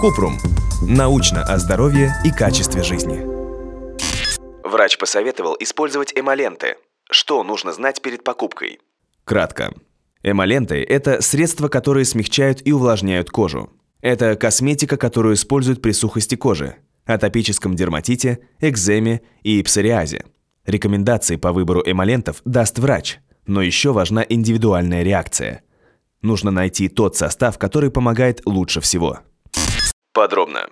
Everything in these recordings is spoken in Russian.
Купрум. Научно о здоровье и качестве жизни. Врач посоветовал использовать эмоленты. Что нужно знать перед покупкой? Кратко. Эмоленты – это средства, которые смягчают и увлажняют кожу. Это косметика, которую используют при сухости кожи, атопическом дерматите, экземе и псориазе. Рекомендации по выбору эмолентов даст врач, но еще важна индивидуальная реакция. Нужно найти тот состав, который помогает лучше всего. Подробно.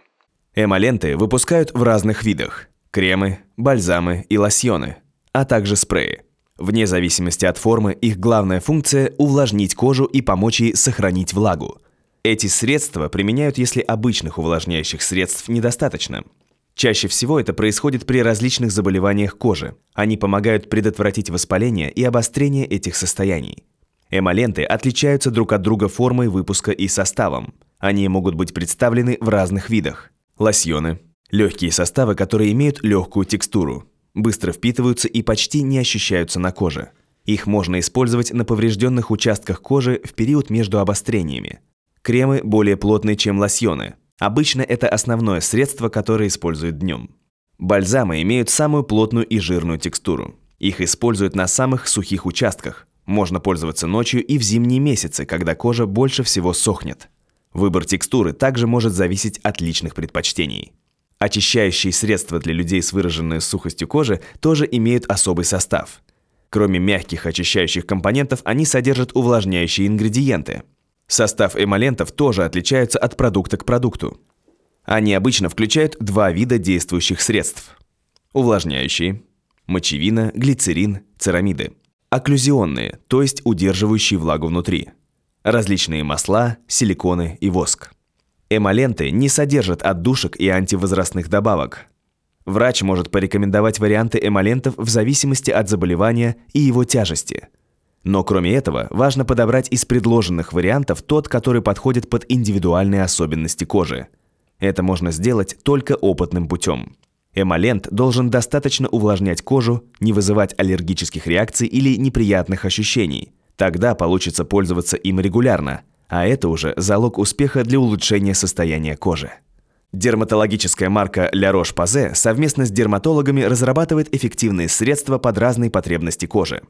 Эмоленты выпускают в разных видах – кремы, бальзамы и лосьоны, а также спреи. Вне зависимости от формы, их главная функция – увлажнить кожу и помочь ей сохранить влагу. Эти средства применяют, если обычных увлажняющих средств недостаточно. Чаще всего это происходит при различных заболеваниях кожи. Они помогают предотвратить воспаление и обострение этих состояний. Эмоленты отличаются друг от друга формой выпуска и составом. Они могут быть представлены в разных видах. Лосьоны – легкие составы, которые имеют легкую текстуру, быстро впитываются и почти не ощущаются на коже. Их можно использовать на поврежденных участках кожи в период между обострениями. Кремы более плотные, чем лосьоны. Обычно это основное средство, которое используют днем. Бальзамы имеют самую плотную и жирную текстуру. Их используют на самых сухих участках. Можно пользоваться ночью и в зимние месяцы, когда кожа больше всего сохнет. Выбор текстуры также может зависеть от личных предпочтений. Очищающие средства для людей с выраженной сухостью кожи тоже имеют особый состав. Кроме мягких очищающих компонентов, они содержат увлажняющие ингредиенты. Состав эмолентов тоже отличается от продукта к продукту. Они обычно включают два вида действующих средств. Увлажняющие – мочевина, глицерин, церамиды. Окклюзионные, то есть удерживающие влагу внутри – различные масла, силиконы и воск. Эмоленты не содержат отдушек и антивозрастных добавок. Врач может порекомендовать варианты эмолентов в зависимости от заболевания и его тяжести. Но кроме этого, важно подобрать из предложенных вариантов тот, который подходит под индивидуальные особенности кожи. Это можно сделать только опытным путем. Эмолент должен достаточно увлажнять кожу, не вызывать аллергических реакций или неприятных ощущений – Тогда получится пользоваться им регулярно, а это уже залог успеха для улучшения состояния кожи. Дерматологическая марка La Roche-Posay совместно с дерматологами разрабатывает эффективные средства под разные потребности кожи.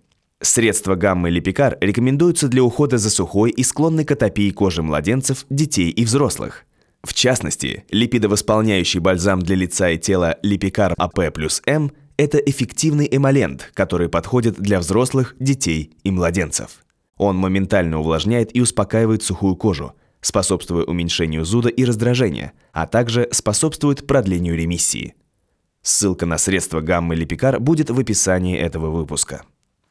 Средства гаммы Липикар рекомендуются для ухода за сухой и склонной к атопии кожи младенцев, детей и взрослых. В частности, липидовосполняющий бальзам для лица и тела Липикар АП плюс М – это эффективный эмолент, который подходит для взрослых, детей и младенцев. Он моментально увлажняет и успокаивает сухую кожу, способствуя уменьшению зуда и раздражения, а также способствует продлению ремиссии. Ссылка на средства гаммы Липикар будет в описании этого выпуска.